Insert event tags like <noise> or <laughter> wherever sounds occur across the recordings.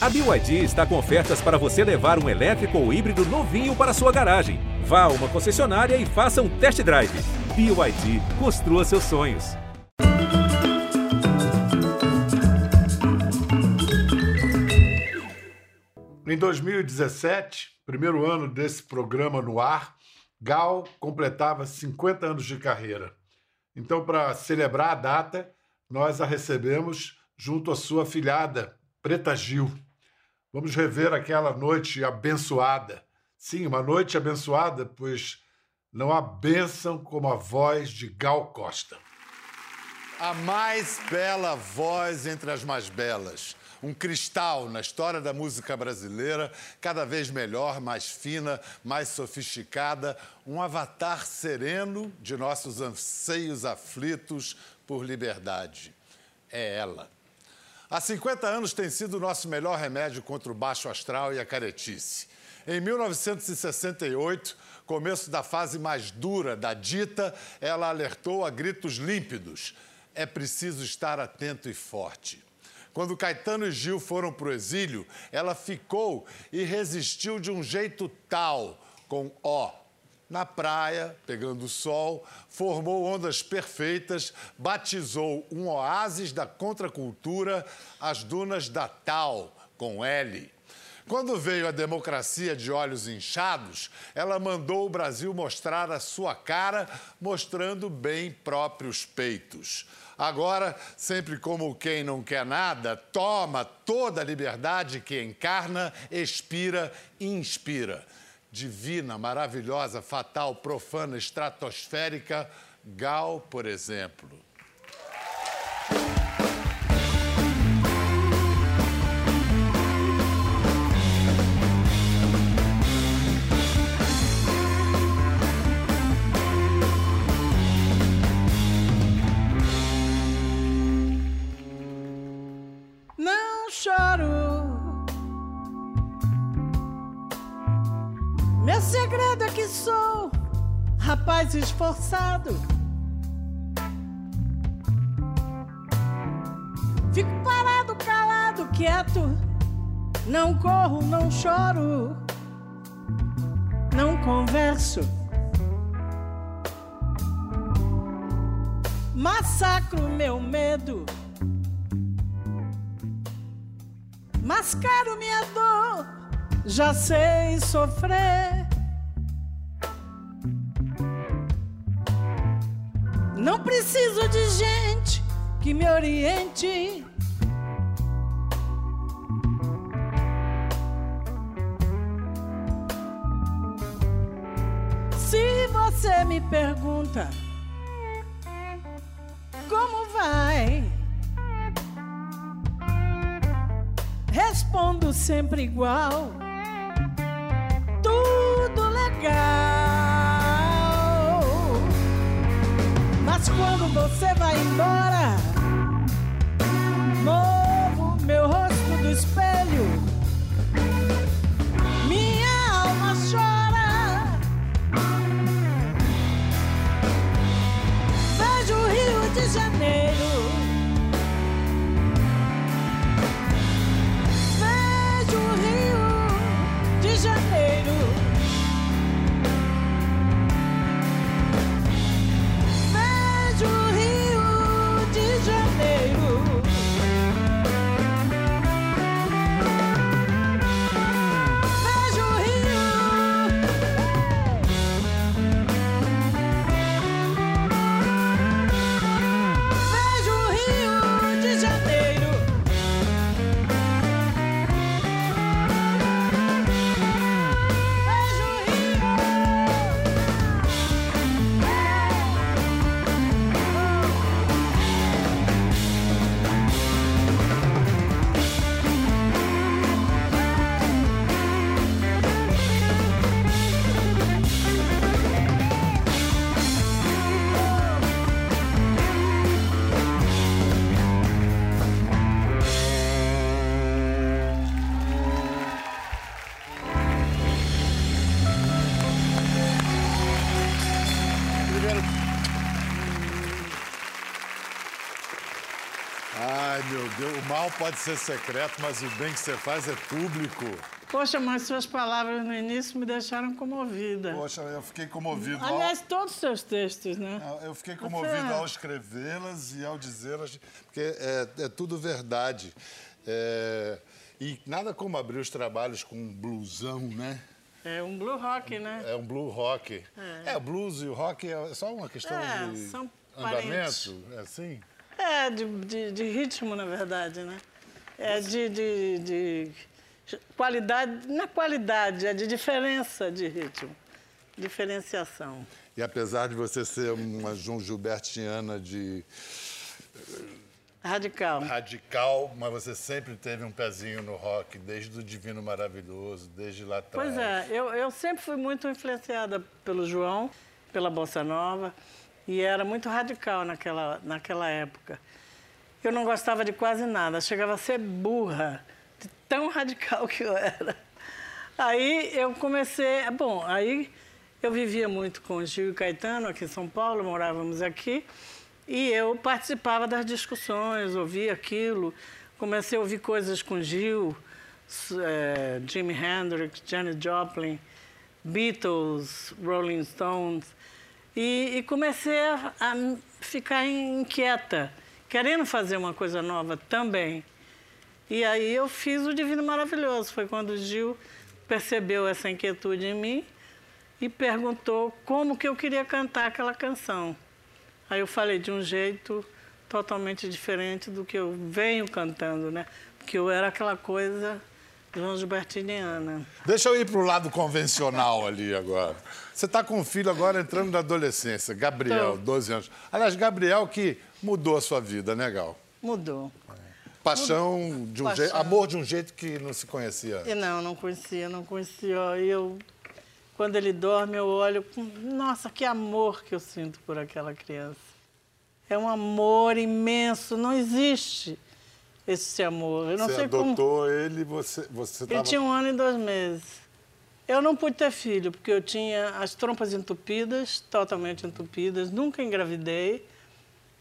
A BYD está com ofertas para você levar um elétrico ou híbrido novinho para sua garagem. Vá a uma concessionária e faça um test drive. BYD, construa seus sonhos. Em 2017, primeiro ano desse programa no ar, Gal completava 50 anos de carreira. Então, para celebrar a data, nós a recebemos junto à sua filhada, Preta Gil. Vamos rever aquela noite abençoada. Sim, uma noite abençoada, pois não há bênção como a voz de Gal Costa. A mais bela voz entre as mais belas. Um cristal na história da música brasileira, cada vez melhor, mais fina, mais sofisticada. Um avatar sereno de nossos anseios aflitos por liberdade. É ela. Há 50 anos tem sido o nosso melhor remédio contra o baixo astral e a caretice. Em 1968, começo da fase mais dura da dita, ela alertou a gritos límpidos: é preciso estar atento e forte. Quando Caetano e Gil foram para o exílio, ela ficou e resistiu de um jeito tal, com ó, na praia, pegando sol, formou ondas perfeitas, batizou um oásis da contracultura, as dunas da Tal, com L. Quando veio a democracia de olhos inchados, ela mandou o Brasil mostrar a sua cara, mostrando bem próprios peitos. Agora, sempre como quem não quer nada, toma toda a liberdade que encarna, expira e inspira divina, maravilhosa, fatal, profana, estratosférica, Gal, por exemplo. Rapaz esforçado. Fico parado, calado, quieto. Não corro, não choro. Não converso. Massacro meu medo. Mascaro minha dor. Já sei sofrer. Não preciso de gente que me oriente. Se você me pergunta como vai, respondo sempre igual. Você vai embora, movo meu rosto do espelho. Mal pode ser secreto, mas o bem que você faz é público. Poxa, mas suas palavras no início me deixaram comovida. Poxa, eu fiquei comovido. Aliás, todos os seus textos, né? ao... Eu fiquei comovido Você- ao escrevê-las e ao dizê-las, porque é, é tudo verdade. É, E nada como abrir os trabalhos com um blusão, né? É um blue rock, né? É um blue rock. É, o blues e o rock é só uma questão É, de são parentes. andamento, é assim? É, de, de, de ritmo, na verdade, né? É de, de, de qualidade, não é qualidade, é de diferença de ritmo, diferenciação. E apesar de você ser uma João Gilbertiana de Radical. radical, mas você sempre teve um pezinho no rock, desde o Divino Maravilhoso, desde lá atrás. Pois é, eu, eu sempre fui muito influenciada pelo João, pela Bossa Nova, e era muito radical naquela, naquela época. Eu não gostava de quase nada, chegava a ser burra, de tão <laughs> radical que eu era. Aí eu comecei. Bom, aí eu vivia muito com o Gil e Caetano aqui em São Paulo, morávamos aqui, e eu participava das discussões, ouvia aquilo. Comecei a ouvir coisas com Gil, eh, Jimi Hendrix, Janis Joplin, Beatles, Rolling Stones, e, e comecei a, a ficar inquieta, querendo fazer uma coisa nova também. E aí eu fiz o Divino Maravilhoso. Foi quando o Gil percebeu essa inquietude em mim e perguntou como que eu queria cantar aquela canção. Aí eu falei de um jeito totalmente diferente do que eu venho cantando, né? Porque eu era aquela coisa João Gilbertiniana. Deixa eu ir para o lado convencional ali agora. Você está com um filho agora entrando na adolescência, Gabriel, Tô. 12 anos. Aliás, Gabriel que mudou a sua vida, né, Gal? Mudou. Paixão de um Paixão. jeito, amor de um jeito que não se conhecia. E não, não conhecia, não conhecia. E eu, quando ele dorme, eu olho com. Nossa, que amor que eu sinto por aquela criança. É um amor imenso, não existe esse amor. Eu não você sei como. adotou ele, você você Ele tava... tinha um ano e dois meses. Eu não pude ter filho, porque eu tinha as trompas entupidas, totalmente entupidas, nunca engravidei.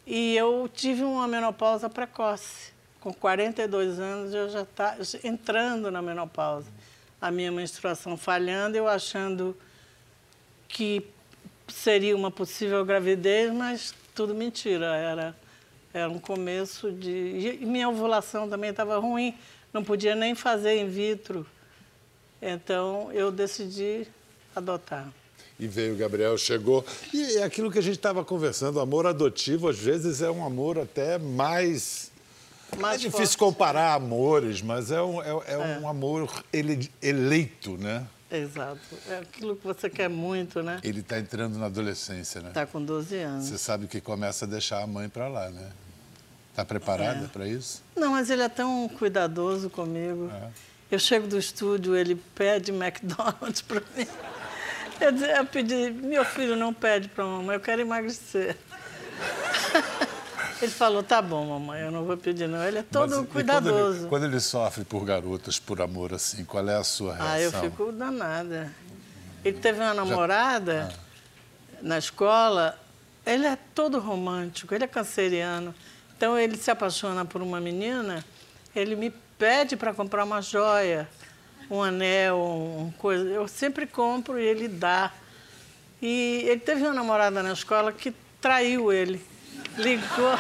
E eu tive uma menopausa precoce. Com 42 anos, eu já estava entrando na menopausa. A minha menstruação falhando, eu achando que seria uma possível gravidez, mas tudo mentira. Era, era um começo de. E minha ovulação também estava ruim, não podia nem fazer in vitro. Então eu decidi adotar. E veio o Gabriel, chegou. E é aquilo que a gente estava conversando, amor adotivo às vezes é um amor até mais. Mais é difícil forte. comparar amores, mas é um, é, é um amor ele, eleito, né? Exato. É aquilo que você quer muito, né? Ele está entrando na adolescência, né? Está com 12 anos. Você sabe que começa a deixar a mãe para lá, né? Está preparada É. para isso? Não, mas ele é tão cuidadoso comigo. É. Eu chego do estúdio, ele pede McDonald's para mim. Eu, eu pedi, meu filho não pede para mamãe, eu quero emagrecer. Ele falou, tá bom, mamãe, eu não vou pedir não. Ele é todo Mas, e Quando cuidadoso. ele, quando ele sofre por garotas, por amor, assim, qual é a sua reação? Ah, eu fico danada. Ele teve uma namorada na escola, ele é todo romântico, ele é canceriano. Então ele se apaixona por uma menina, ele me pede para comprar uma joia, um anel, um coisa. Eu sempre compro e ele dá. E ele teve uma namorada na escola que traiu ele. Ligou.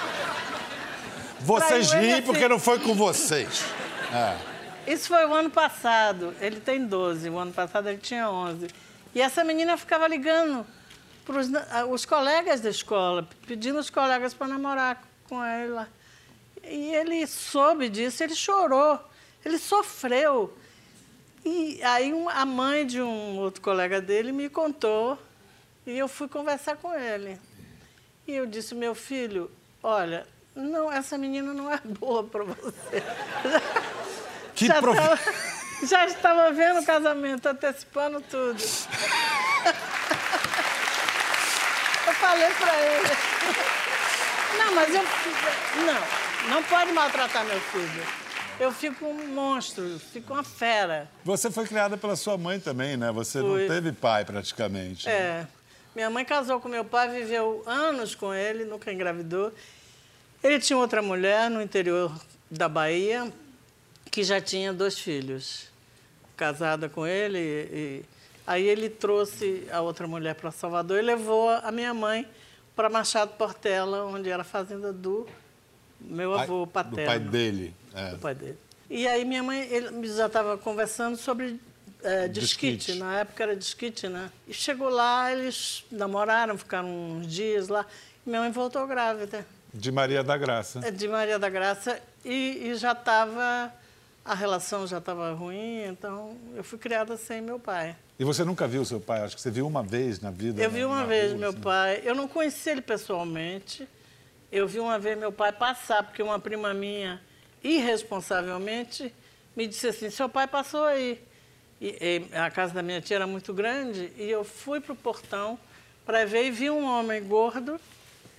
Vocês riem assim. porque não foi com vocês. É. Isso foi o ano passado. Ele tem 12, o ano passado ele tinha 11. E essa menina ficava ligando para os colegas da escola, pedindo os colegas para namorar com ela. E ele soube disso, ele chorou, ele sofreu. E aí a mãe de um outro colega dele me contou e eu fui conversar com ele. E eu disse, meu filho, olha, não, essa menina não é boa para você. <laughs> Que já, prof- estava, já estava vendo o casamento, antecipando tudo. <laughs> Eu falei para ele. Não, mas eu. Não, não pode maltratar meu filho. Eu fico um monstro, fico uma fera. Você foi criada pela sua mãe também, né? Você Fui. não teve pai praticamente. né? É. Minha mãe casou com meu pai, viveu anos com ele, nunca engravidou. Ele tinha outra mulher no interior da Bahia que já tinha dois filhos, casada com ele. E, aí ele trouxe a outra mulher para Salvador e levou a minha mãe para Machado Portela, onde era a fazenda do meu avô pai, paterno. Do pai dele. É. Do pai dele. E aí minha mãe ele já estava conversando sobre é, disquite. Na época era disquite, né? E chegou lá, eles namoraram, ficaram uns dias lá. E minha mãe voltou grávida. De Maria da Graça. É, de Maria da Graça. E, e já estava... A relação já estava ruim, então eu fui criada sem meu pai. E você nunca viu seu pai? Acho que você viu uma vez na vida. Eu vi uma vez rua, meu assim. pai. Eu não conheci ele pessoalmente. Eu vi uma vez meu pai passar, porque uma prima minha, irresponsavelmente, me disse assim: seu pai passou aí. E, e, a casa da minha tia era muito grande e eu fui para o portão para ver e vi um homem gordo,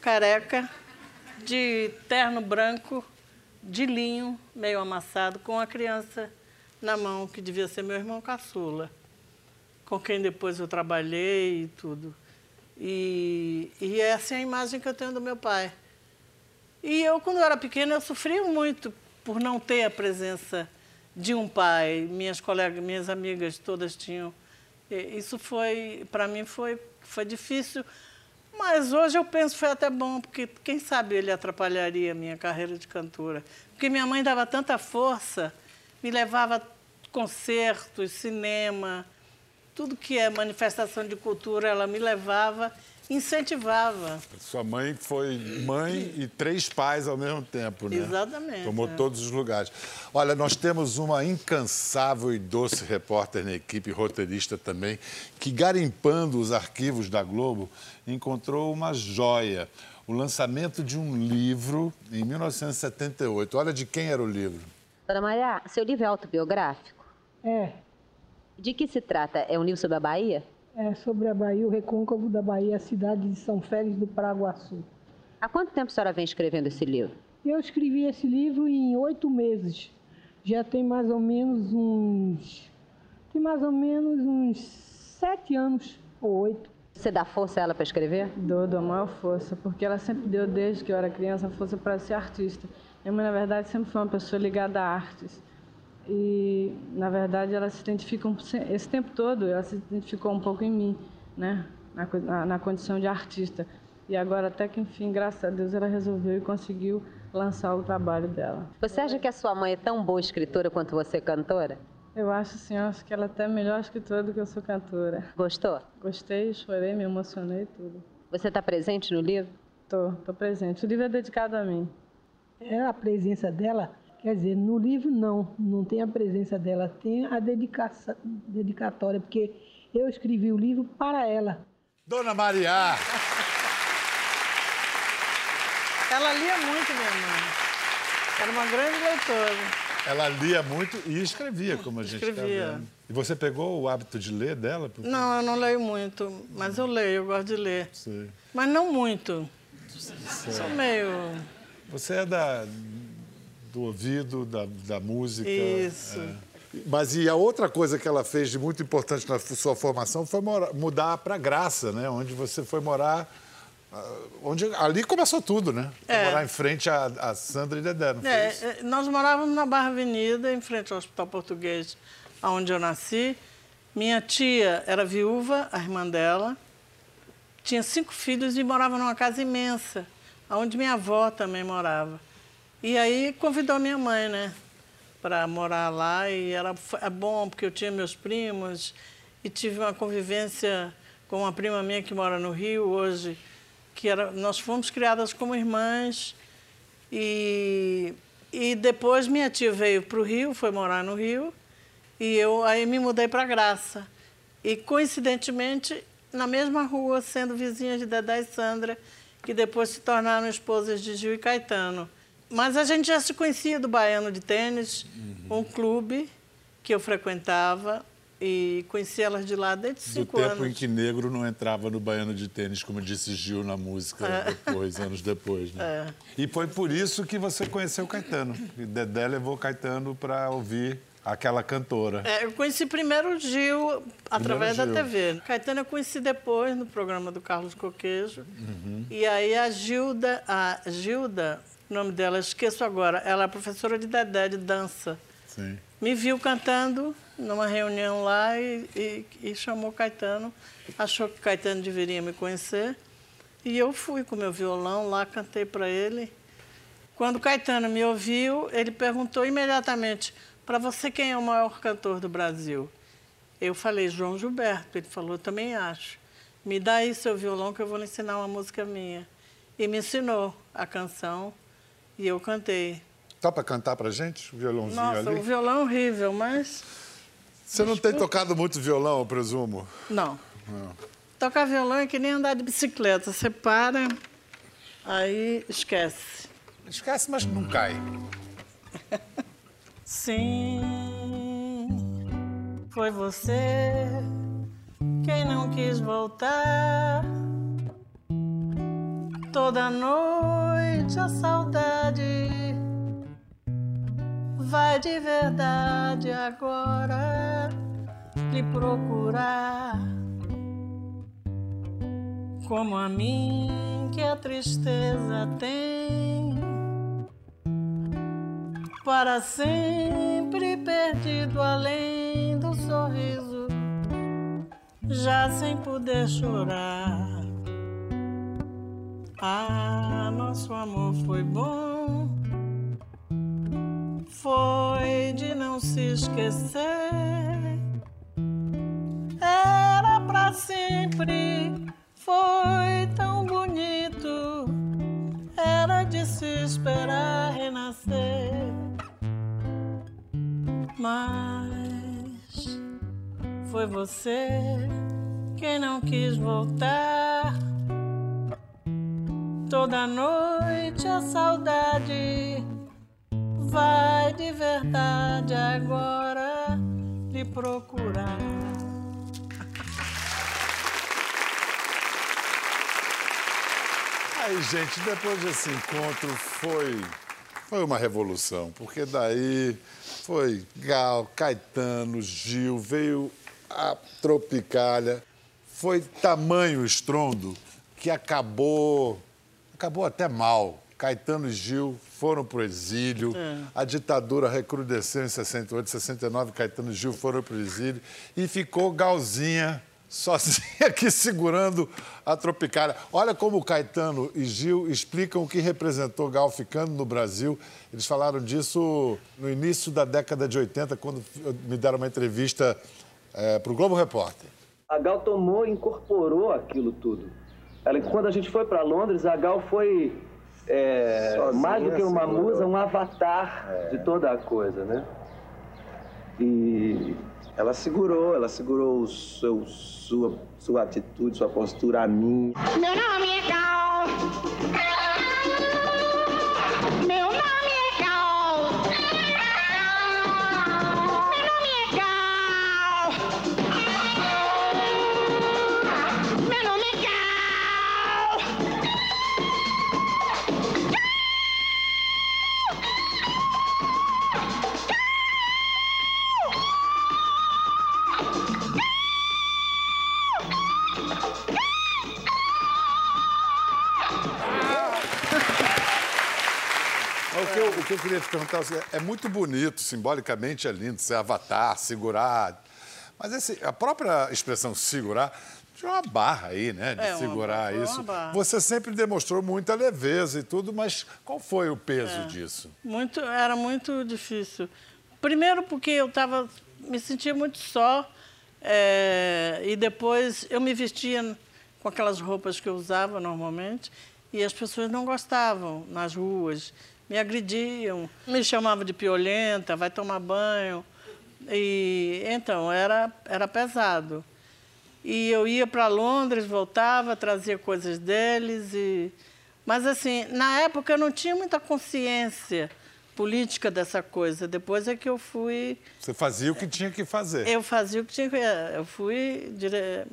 careca, de terno branco, de linho, meio amassado, com a criança na mão, que devia ser meu irmão caçula, com quem depois eu trabalhei e tudo. E, e essa é a imagem que eu tenho do meu pai. E eu, quando eu era pequena, eu sofri muito por não ter a presença de um pai. Minhas colegas, minhas amigas todas tinham. Isso foi, para mim, foi, foi difícil. Mas hoje eu penso foi até bom, porque quem sabe ele atrapalharia a minha carreira de cantora. Porque minha mãe dava tanta força, me levava a concertos, cinema, tudo que é manifestação de cultura, ela me levava, incentivava. Sua mãe foi mãe e três pais ao mesmo tempo, né? Exatamente. Tomou é. todos os lugares. Olha, nós temos uma incansável e doce repórter na equipe, roteirista também, que garimpando os arquivos da Globo, encontrou uma joia. O lançamento de um livro em 1978. Olha de quem era o livro. Dona Maria, seu livro é autobiográfico? É, De que se trata? É um livro sobre a Bahia? é sobre a Bahia, o recôncavo da Bahia, a cidade de São Félix do Paraguaçu. Há quanto tempo a senhora vem escrevendo esse livro? Eu escrevi esse livro em oito meses. Já tem mais ou menos uns. Tem mais ou menos uns sete anos ou oito. Você dá força a ela para escrever? Dou, dou a maior força, porque ela sempre deu, desde que eu era criança, força para ser artista. Minha mãe, na verdade, sempre foi uma pessoa ligada a artes. E, na verdade, ela se identifica, um- esse tempo todo, ela se identificou um pouco em mim, né? Na, na, na condição de artista. E agora, até que, enfim, graças a Deus, ela resolveu e conseguiu lançar o trabalho dela. Você acha que a sua mãe é tão boa escritora quanto você cantora? Eu acho, assim, eu acho que ela é até melhor escritora do que eu sou cantora. Gostou? Gostei, chorei, me emocionei, tudo. Você está presente no livro? Tô, tô presente. O livro é dedicado a mim. É a presença dela, quer dizer, no livro não, não tem a presença dela, tem a dedicação, dedicatória, porque eu escrevi o livro para ela. Dona Maria! Ela lia muito, minha mãe. Era uma grande leitora. Ela lia muito e escrevia, como a gente está vendo. E você pegou o hábito de ler dela? Porque- Não, eu não leio muito, mas eu leio, eu gosto de ler. Sei. Mas não muito. Sou meio. Você é da, do ouvido, da, da música. Isso. é. Mas e a outra coisa que ela fez de muito importante na sua formação foi mora- mudar para Graça, né? Onde você foi morar. ah, Onde, ali começou tudo, né? Foi É. Morar em frente a, a Sandra e Dedé, não foi É, isso? é, nós morávamos na Barra Avenida, em frente ao Hospital Português, onde eu nasci. Minha tia era viúva, a irmã dela. Tinha cinco filhos e morava numa casa imensa, onde minha avó também morava. E aí convidou minha mãe, né, para morar lá. E era é bom, porque eu tinha meus primos e tive uma convivência com uma prima minha que mora no Rio hoje, que era, nós fomos criadas como irmãs. E, e depois minha tia veio para o Rio, foi morar no Rio, e eu aí me mudei para Graça. E coincidentemente, na mesma rua, sendo vizinha de Dedé e Sandra, que depois se tornaram esposas de Gil e Caetano. Mas a gente já se conhecia do Baiano de Tênis, um clube que eu frequentava e conheci elas de lá desde Do cinco tempo anos. em que negro não entrava no baiano de tênis, como disse Gil na música depois, anos depois. Né? É. E foi por isso que você conheceu Caetano. E Dedé levou Caetano para ouvir aquela cantora. É, eu conheci primeiro o Gil através da TV. Caetano eu conheci depois no programa do Carlos Coquejo. Uhum. E aí a Gilda, a Gilda o nome dela, esqueço agora. Ela é professora de Dedé, de dança. Sim. Me viu cantando numa reunião lá e, e, e chamou Caetano. Achou que Caetano deveria me conhecer. E eu fui com meu violão lá, cantei para ele. Quando Caetano me ouviu, ele perguntou imediatamente: Para você, quem é o maior cantor do Brasil? Eu falei: João Gilberto. Ele falou: Também acho. Me dá aí seu violão que eu vou lhe ensinar uma música minha. E me ensinou a canção e eu cantei. Dá para cantar para gente o violãozinho Nossa, ali? o violão é horrível, mas. Você não tem tocado muito violão, eu presumo? Não. Tocar violão é que nem andar de bicicleta. Você para, aí esquece. Esquece, mas não cai. <laughs> Sim, foi você quem não quis voltar. Toda noite a saudade vai de verdade agora lhe procurar. Como a mim que a tristeza tem para sempre perdido além do sorriso, já sem poder chorar. Ah, nosso amor foi bom, foi de não se esquecer. Era pra sempre, foi tão bonito, era de se esperar renascer. Mas foi você quem não quis voltar. Toda noite a saudade vai de verdade agora lhe procurar. Aí, gente, depois desse encontro foi, foi uma revolução, porque daí foi Gal, Caetano, Gil, veio a Tropicália, foi tamanho estrondo que acabou, acabou até mal. Caetano e Gil foram para o exílio, a ditadura recrudesceu em 68, 69, Caetano e Gil foram para o exílio e ficou Galzinha sozinha <laughs> aqui segurando a Tropicália. Olha como Caetano e Gil explicam o que representou Gal ficando no Brasil. Eles falaram disso no início da década de 80, quando me deram uma entrevista para o Globo Repórter. A Gal tomou e incorporou aquilo tudo. Ela, quando a gente foi para Londres, a Gal foi é, Sozinha, mais do que uma musa, um avatar de toda a coisa, né? E Ela segurou, ela segurou o seu, sua, sua atitude, sua postura a mim. Meu nome é Gal. Que, eu, queria te perguntar é muito bonito, simbolicamente é lindo, ser avatar, segurar. Mas esse, a própria expressão segurar tinha uma barra aí, né? De É, uma segurar uma isso. barra. Você sempre demonstrou muita leveza e tudo, mas qual foi o peso disso? Muito, era muito difícil. Primeiro porque eu tava, me sentia muito só é, e depois eu me vestia com aquelas roupas que eu usava normalmente e as pessoas não gostavam nas ruas, me agrediam, me chamavam de piolenta, vai tomar banho. E então era era pesado. E eu ia para Londres, voltava, trazia coisas deles e mas assim, na época eu não tinha muita consciência política dessa coisa. Depois é que eu fui Você fazia o que tinha que fazer. eu fazia o que tinha que eu fui dire...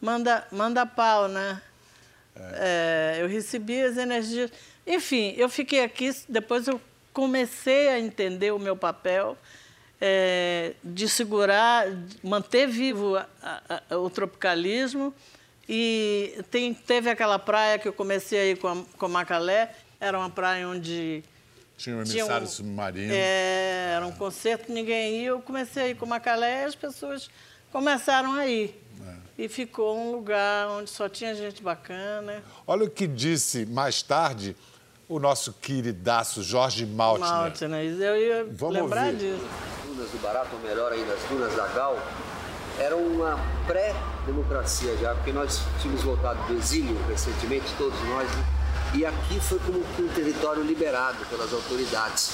manda manda pau, né? É, eu recebi as energias. Enfim, eu fiquei aqui, depois eu comecei a entender o meu papel é, de segurar, manter vivo a- a- a- o tropicalismo. E tem, teve aquela praia que eu comecei aí com a, com Macalé, Era uma praia onde Tinha um tinha emissário um- submarino. é, era um concerto, ninguém ia. Eu comecei a ir com Macalé e as pessoas começaram a ir. É. E ficou um lugar onde só tinha gente bacana. Olha o que disse mais tarde o nosso queridaço Jorge Maltner. Maltner. Eu ia Vamos lembrar ouvir. disso. As dunas do Barato, ou melhor ainda, as dunas da Gal, eram uma pré-democracia já, porque nós tínhamos voltado do exílio recentemente, todos nós, né? e aqui foi como um território liberado pelas autoridades.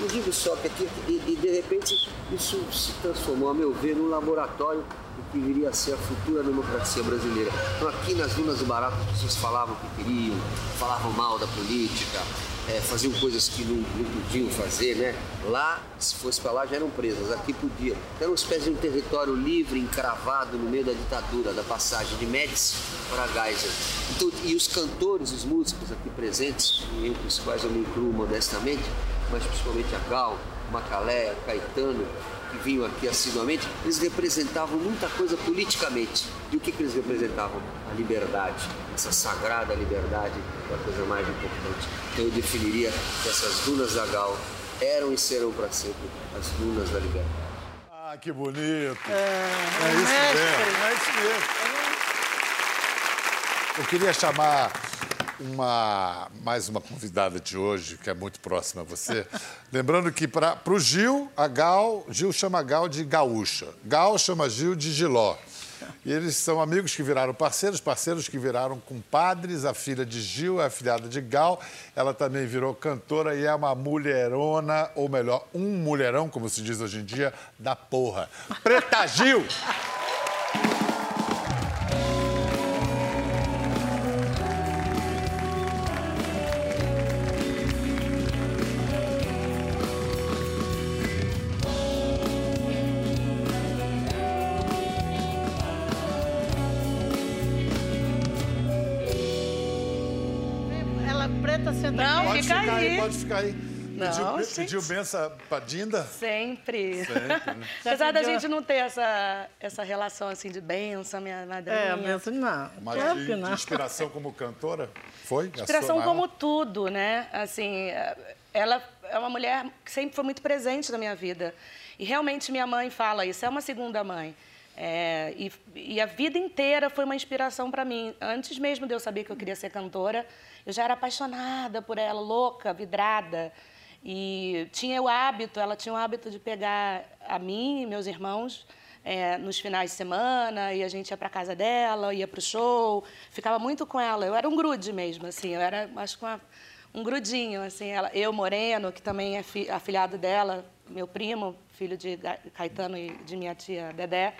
Não digo só que aqui, e, de repente isso se transformou, a meu ver, num laboratório do que viria a ser a futura democracia brasileira. Então aqui nas dunas do Barato as pessoas falavam o que queriam, falavam mal da política, é, faziam coisas que não, não podiam fazer, né? Lá, se fosse para lá, já eram presas, aqui podia. Era uma espécie de um território livre, encravado no meio da ditadura, da passagem de Médici para Geisel. Então, e os cantores, os músicos aqui presentes, entre os quais eu me incluo modestamente, mas principalmente a Gal, Macalé, Caetano, que vinham aqui assiduamente, eles representavam muita coisa politicamente. E o que, que eles representavam? A liberdade, essa sagrada liberdade é a coisa mais importante. Então eu definiria que essas dunas da Gal eram e serão para sempre as dunas da liberdade. Ah, que bonito. É, isso mestre. mesmo, é isso mesmo. Eu queria chamar uma, mais uma convidada de hoje, que é muito próxima a você. <laughs> Lembrando que para o Gil, a Gal, Gil chama a Gal de gaúcha. Gal chama Gil de Giló. E eles são amigos que viraram parceiros, parceiros que viraram compadres. A filha de Gil é afilhada de Gal. Ela também virou cantora e é uma mulherona, ou melhor, um mulherão, como se diz hoje em dia, da porra. Preta Gil! <laughs> pode ficar aí. Não, pediu, gente. pediu benção pra Dinda? Sempre. Sempre, né? <laughs> Apesar da gente não ter essa, essa relação assim de bênção, minha madrinha. É, penso, não. Mas claro de, que de não. inspiração como cantora? Foi? Inspiração maior? como tudo, né? Assim, ela é uma mulher que sempre foi muito presente na minha vida. E realmente minha mãe fala isso, é uma segunda mãe. É, e, e a vida inteira foi uma inspiração para mim. Antes mesmo de eu saber que eu queria ser cantora, eu já era apaixonada por ela, louca, vidrada. E tinha o hábito, ela tinha o hábito de pegar a mim e meus irmãos é, nos finais de semana, e a gente ia para casa dela, ia para o show, ficava muito com ela. Eu era um grude mesmo, assim, eu era, acho que uma, um grudinho, assim. Ela, eu, Moreno, que também é fi, afilhado dela, meu primo, filho de Caetano e de minha tia Dedé.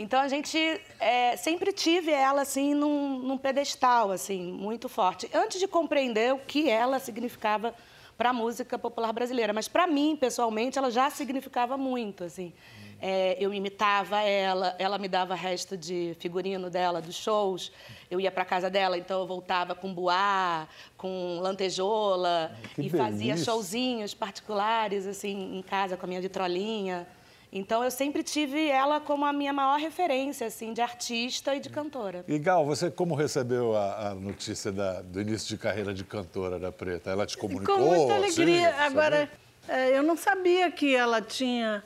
Então a gente é, sempre tive ela assim num, num pedestal assim muito forte. Antes de compreender o que ela significava para a música popular brasileira, mas para mim pessoalmente ela já significava muito assim. É, eu imitava ela, ela me dava resto de figurino dela dos shows. Eu ia para casa dela, então eu voltava com buá, com lantejola Que e fazia showzinhos particulares assim em casa com a minha vitrolinha. Então eu sempre tive ela como a minha maior referência assim de artista e de cantora. E Gal, você como recebeu a, a notícia da- do início de carreira de cantora da Preta? Ela te comunicou? Com muita alegria. assim, Agora, é, eu não sabia que ela tinha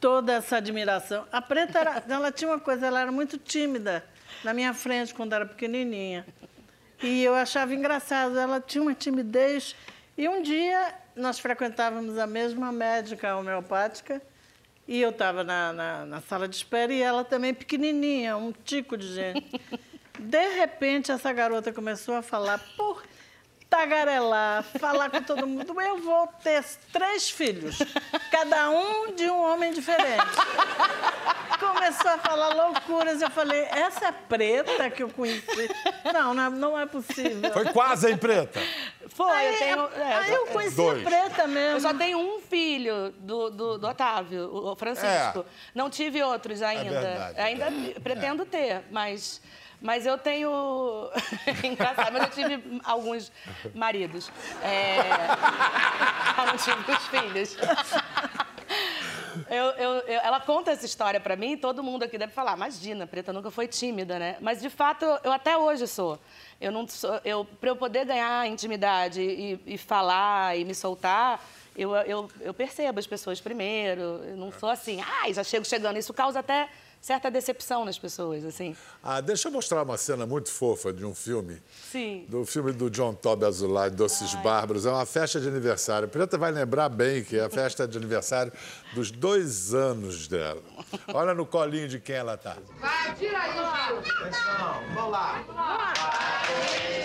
toda essa admiração. A Preta, era, <laughs> ela tinha uma coisa, ela era muito tímida na minha frente quando era pequenininha. E eu achava engraçado, ela tinha uma timidez. E um dia nós frequentávamos a mesma médica homeopática e eu estava na, na, na sala de espera e ela também pequenininha, um tico de gente. <laughs> De repente, essa garota começou a falar por tagarelar, falar com todo mundo. Eu vou ter três filhos, cada um de um homem diferente. Começou a falar loucuras. Eu falei, essa é preta que eu conheci. Não, não, não é possível. Foi quase, hein, Preta? Foi, Aí, eu tenho. é, aí eu conheci Dois. a preta mesmo. Eu só tenho um filho do, do, do Otávio, o Francisco. É. Não tive outros ainda. verdade, ainda pretendo ter, mas, mas eu tenho. <laughs> Engraçado, mas eu tive alguns maridos. É... Não tive os filhos. Eu, eu, eu- ela conta essa história pra mim e todo mundo aqui deve falar, imagina, Preta nunca foi tímida, né? Mas, de fato, eu, até hoje sou. Eu não sou... Eu, pra eu poder ganhar intimidade e, e falar e me soltar, eu, eu, eu percebo as pessoas primeiro. Eu não sou assim, ai, já chego chegando. Isso causa até certa decepção nas pessoas, assim. Ah, deixa eu mostrar uma cena muito fofa de um filme. Sim. Do filme do John Toby Azulay, Doces Bárbaros. É uma festa de aniversário. Preta vai lembrar bem que é a festa de aniversário dos dois anos dela. Olha no colinho de quem ela tá. Vai, tira aí, Gil. Atenção, vamos lá. Ai,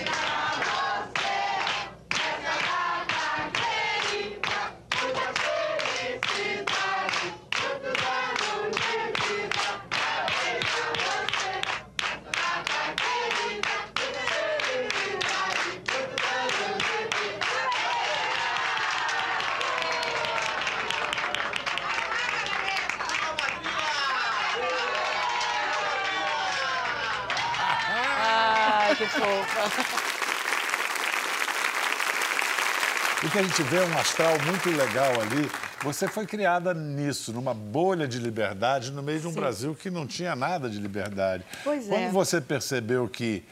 que fofa. O que a gente vê é um astral muito legal ali. Você foi criada nisso, numa bolha de liberdade, no meio de um Sim. Brasil que não tinha nada de liberdade. Pois Quando é. você percebeu que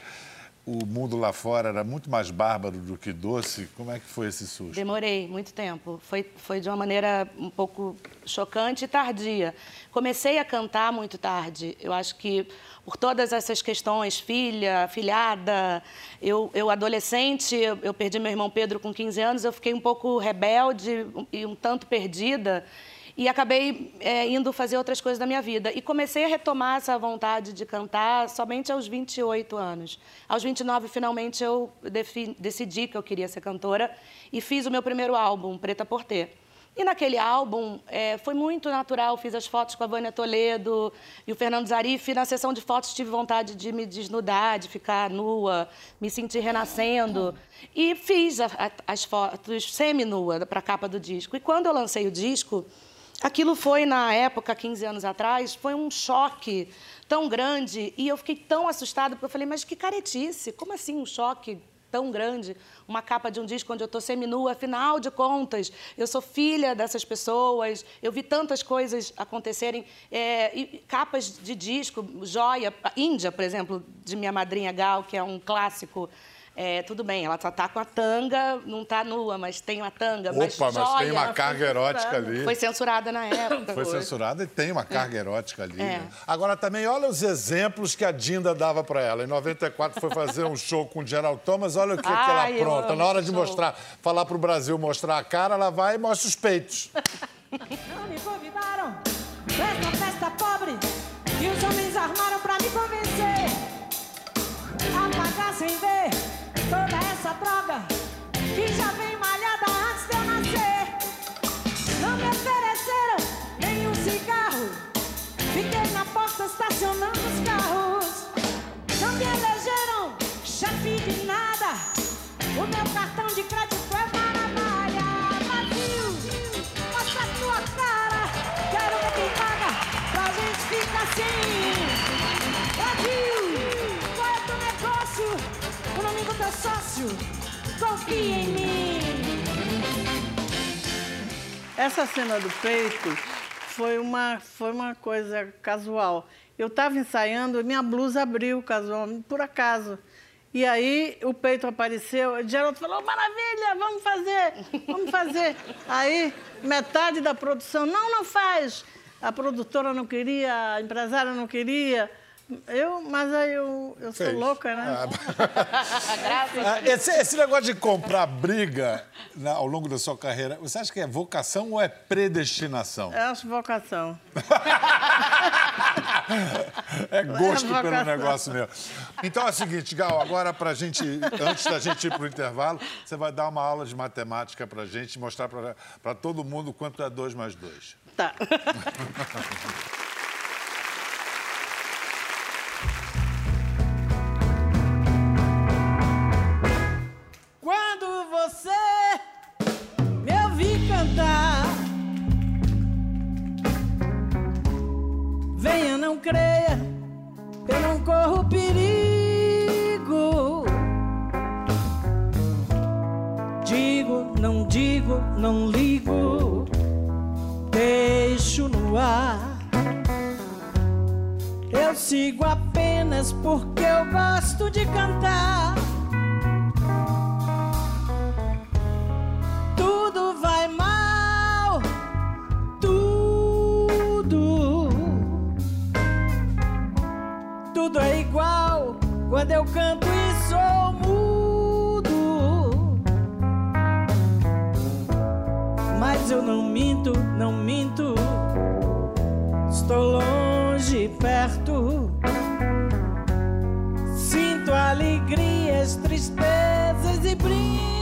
o mundo lá fora era muito mais bárbaro do que doce, como é que foi esse susto? Demorei muito tempo. Foi, foi de uma maneira um pouco chocante e tardia. Comecei a cantar muito tarde. Eu acho que por todas essas questões, filha, filhada, eu, eu adolescente, eu, eu perdi meu irmão Pedro com 15 anos, eu fiquei um pouco rebelde e um tanto perdida. E acabei é, indo fazer outras coisas da minha vida. E comecei a retomar essa vontade de cantar somente aos 28 anos. Aos 29, finalmente, eu decidi que eu queria ser cantora e fiz o meu primeiro álbum, Preta Porter. E naquele álbum é, foi muito natural, fiz as fotos com a Vânia Toledo e o Fernando Zarif. Na sessão de fotos tive vontade de me desnudar, de ficar nua, me sentir renascendo. E fiz a- a- as fotos semi-nua para a capa do disco. E quando eu lancei o disco, Aquilo foi, na época, 15 anos atrás, foi um choque tão grande e eu fiquei tão assustada, porque eu falei, mas que caretice, como assim um choque tão grande? Uma capa de um disco onde eu estou seminua, afinal de contas, eu sou filha dessas pessoas, eu vi tantas coisas acontecerem, é, e capas de disco, joia, Índia, por exemplo, de minha madrinha Gal, que é um clássico, é, tudo bem, ela só tá com a tanga, não tá nua, mas tem uma tanga. mas, Opa, mas tem joia, uma carga erótica ali. Foi censurada na época. Foi <laughs> censurada e tem uma carga erótica ali. É. né? Agora também, olha os exemplos que a Dinda dava para ela. Em 94 foi fazer um show com o Gerald Thomas, olha o que, que ela Ai, pronta. Na hora de show. mostrar, falar pro Brasil mostrar a cara, ela vai e mostra os peitos. <laughs> Não me convidaram pra essa festa pobre que os homens armaram pra me convencer a pagar sem ver toda essa droga que já vem malhada antes de eu nascer. Não me ofereceram nenhum cigarro, fiquei na porta estacionando os carros. Não me elegeram chefe de nada, o meu cartão de crédito é maravilha. Vazio, mostra a tua cara, quero ver paga pra gente ficar assim. Sócio, confia em mim. Essa cena do peito foi uma, foi uma coisa casual. Eu estava ensaiando minha blusa abriu casual, por acaso. E aí o peito apareceu, Geraldo falou, maravilha, vamos fazer, vamos fazer. Aí metade da produção, não, não faz. A produtora não queria, a empresária não queria. Eu, mas aí eu, eu sou Fez. louca, né? <laughs> Ah, Esse, esse negócio de comprar briga na- ao longo da sua carreira, você acha que é vocação ou é predestinação? Eu acho vocação. É gosto É pelo negócio mesmo. Então é o seguinte, Gal, agora pra gente, antes da gente ir pro intervalo, você vai dar uma aula de matemática pra gente, mostrar pra, pra todo mundo quanto é 2 mais 2. Tá. <laughs> não creia, eu não corro perigo. Digo, não digo, não ligo, deixo no ar. Eu sigo apenas porque eu gosto de cantar. Tudo vai quando eu canto e sou mudo. Mas eu não minto, não minto. Estou longe, perto. Sinto alegrias, tristezas e brinco.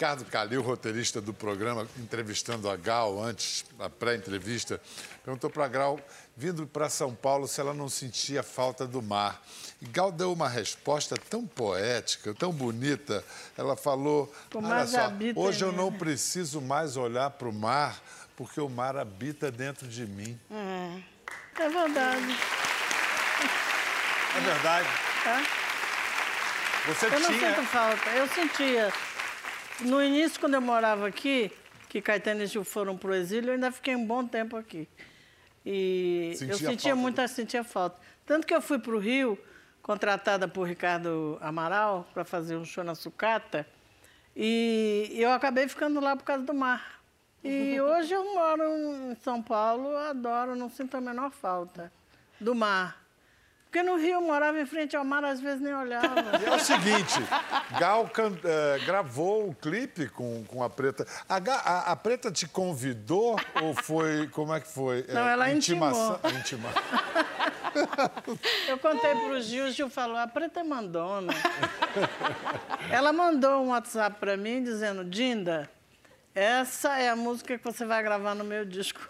Ricardo Calil, roteirista do programa, entrevistando a Gal antes, a pré-entrevista, perguntou para a Gal, vindo para São Paulo, se ela não sentia falta do mar. E Gal deu uma resposta tão poética, tão bonita. Ela falou: Olha só, hoje eu mim." não preciso mais olhar para o mar, porque o mar habita dentro de mim. É, é verdade. É verdade. Tá? Você eu não tinha. sinto falta. Eu sentia. No início, quando eu morava aqui, que Caetano e Gil foram para o exílio, eu ainda fiquei um bom tempo aqui. E Sentia eu sentia muita, sentia falta. Tanto que eu fui para o Rio, contratada por Ricardo Amaral, para fazer um show na sucata, e eu acabei ficando lá por causa do mar. E <laughs> hoje eu moro em São Paulo, adoro, não sinto a menor falta do mar. Porque no Rio eu morava em frente ao mar, às vezes nem olhava. E é o seguinte, Gal can- eh, gravou o clipe com, com a Preta. A, a- a Preta te convidou ou foi... Como é que foi? Não, ela intimação, intima- Eu contei pro Gil, o Gil falou, a preta é mandona. Ela mandou um WhatsApp pra mim dizendo, Dinda, essa é a música que você vai gravar no meu disco.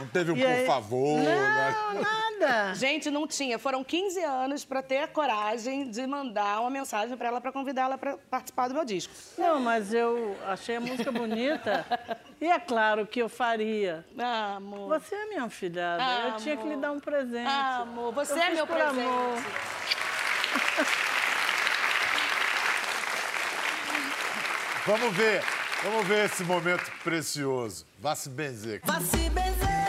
Não teve um E por aí- favor, né? Não, nada. Gente, não tinha. Foram 15 anos para ter a coragem de mandar uma mensagem para ela para convidá-la para participar do meu disco. Não, mas eu achei a música bonita. E é claro que eu faria. Ah, amor. Você é minha filhada. Ah, eu tinha que lhe amor. dar um presente. Ah, amor, você Eu é meu por presente. amor. Vamos ver. Vamos ver esse momento precioso. Vá se benzer. Vá se benzer.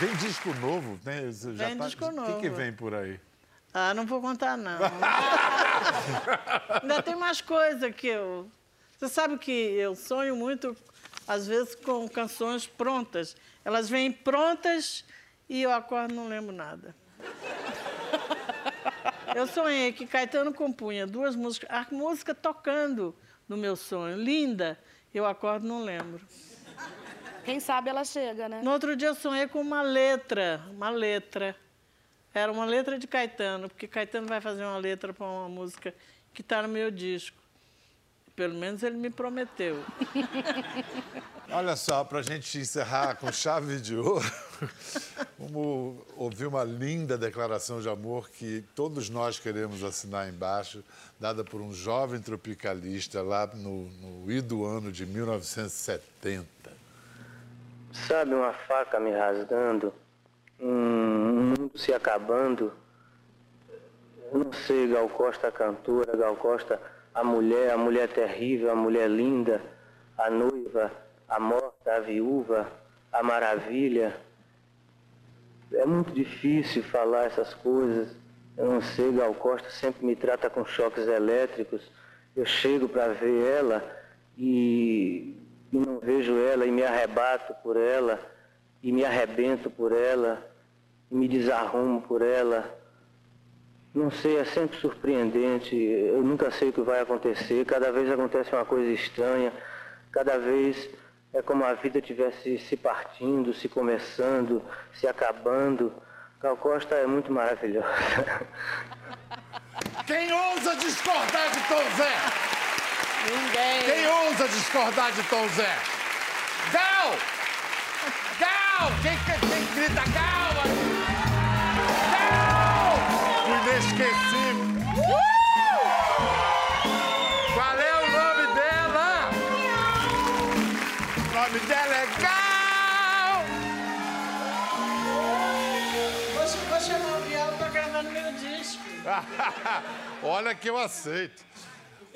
Vem disco novo, né? Você Vem disco O que, que novo. vem por aí? Ah, não vou contar, não. <laughs> Ainda tem mais coisa que eu. Você sabe que eu sonho muito, às vezes, com canções prontas. Elas vêm prontas e eu acordo e não lembro nada. Eu sonhei que Caetano compunha duas músicas, a música tocando no meu sonho, linda. Eu acordo não lembro. Quem sabe ela chega, né? No outro dia eu sonhei com uma letra, uma letra. Era uma letra de Caetano, porque Caetano vai fazer uma letra para uma música que está no meu disco. Pelo menos ele me prometeu. <laughs> Olha só, para a gente encerrar com chave de ouro, <laughs> vamos ouvir uma linda declaração de amor que todos nós queremos assinar embaixo, dada por um jovem tropicalista lá no, no I do ano de 1970. Sabe uma faca me rasgando, um mundo se acabando. Eu não sei, Gal Costa a cantora, Gal Costa a mulher, a mulher terrível, a mulher linda, a noiva, a morta, a viúva, a maravilha. É muito difícil falar essas coisas. Eu não sei, Gal Costa sempre me trata com choques elétricos. Eu chego para ver ela e, vejo ela e me arrebato por ela e me arrebento por ela e me desarrumo por ela. Não sei, é sempre surpreendente. Eu nunca sei o que vai acontecer. Cada vez acontece uma coisa estranha. Cada vez é como a vida tivesse se partindo, se começando, se acabando. Gal Costa é muito maravilhosa. Quem ousa discordar de Tom Zé? Ninguém. Quem ousa discordar de Tom Zé? Gal! Gal! Quem, quem, grita Gal? Gal! O inesquecível. Qual é o nome dela? O nome dela é Gal! Vou, vou chamar o Biel para gravar no meu disco. <laughs> Olha que eu aceito.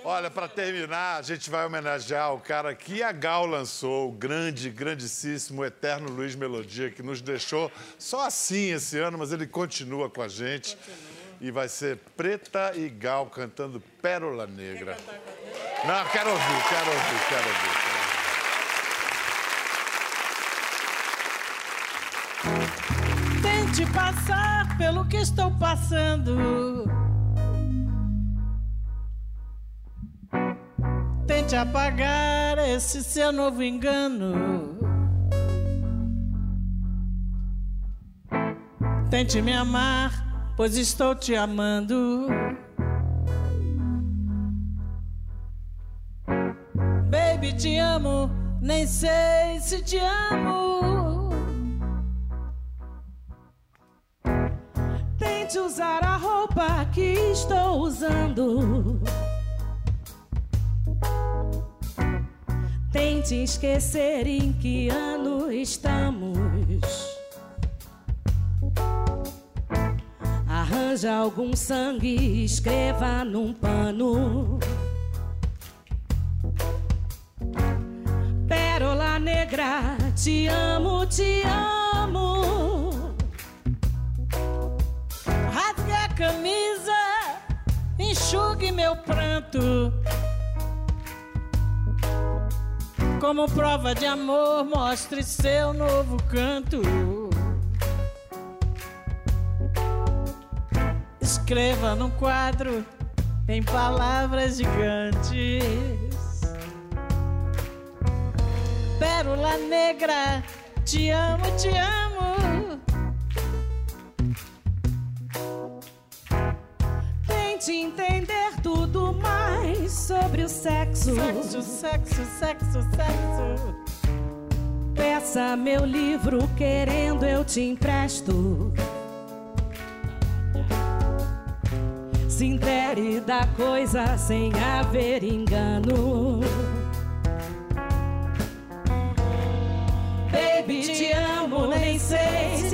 Olha, para terminar, a gente vai homenagear o cara que a Gal lançou, o grande, grandíssimo, eterno Luiz Melodia, que nos deixou só assim esse ano, mas ele continua com a gente. E vai ser Preta e Gal cantando Pérola Negra. Não, quero ouvir, quero ouvir, quero ouvir. Tente passar pelo que estou passando. Apagar esse seu novo engano. Tente me amar, pois estou te amando. Baby, te amo, nem sei se te amo. Tente usar a roupa que estou usando. Tente esquecer em que ano estamos. Arranja algum sangue e escreva num pano. Pérola negra, te amo, te amo. Rasgue a camisa, enxugue meu pranto. Como prova de amor, mostre seu novo canto. Escreva num quadro em palavras gigantes. Pérola negra, te amo, te amo. Tente entender tudo mais sobre o sexo. Sexo, sexo, sexo, sexo. Peça meu livro, querendo eu te empresto. Se intere da coisa sem haver engano. Baby, te amo, nem sei se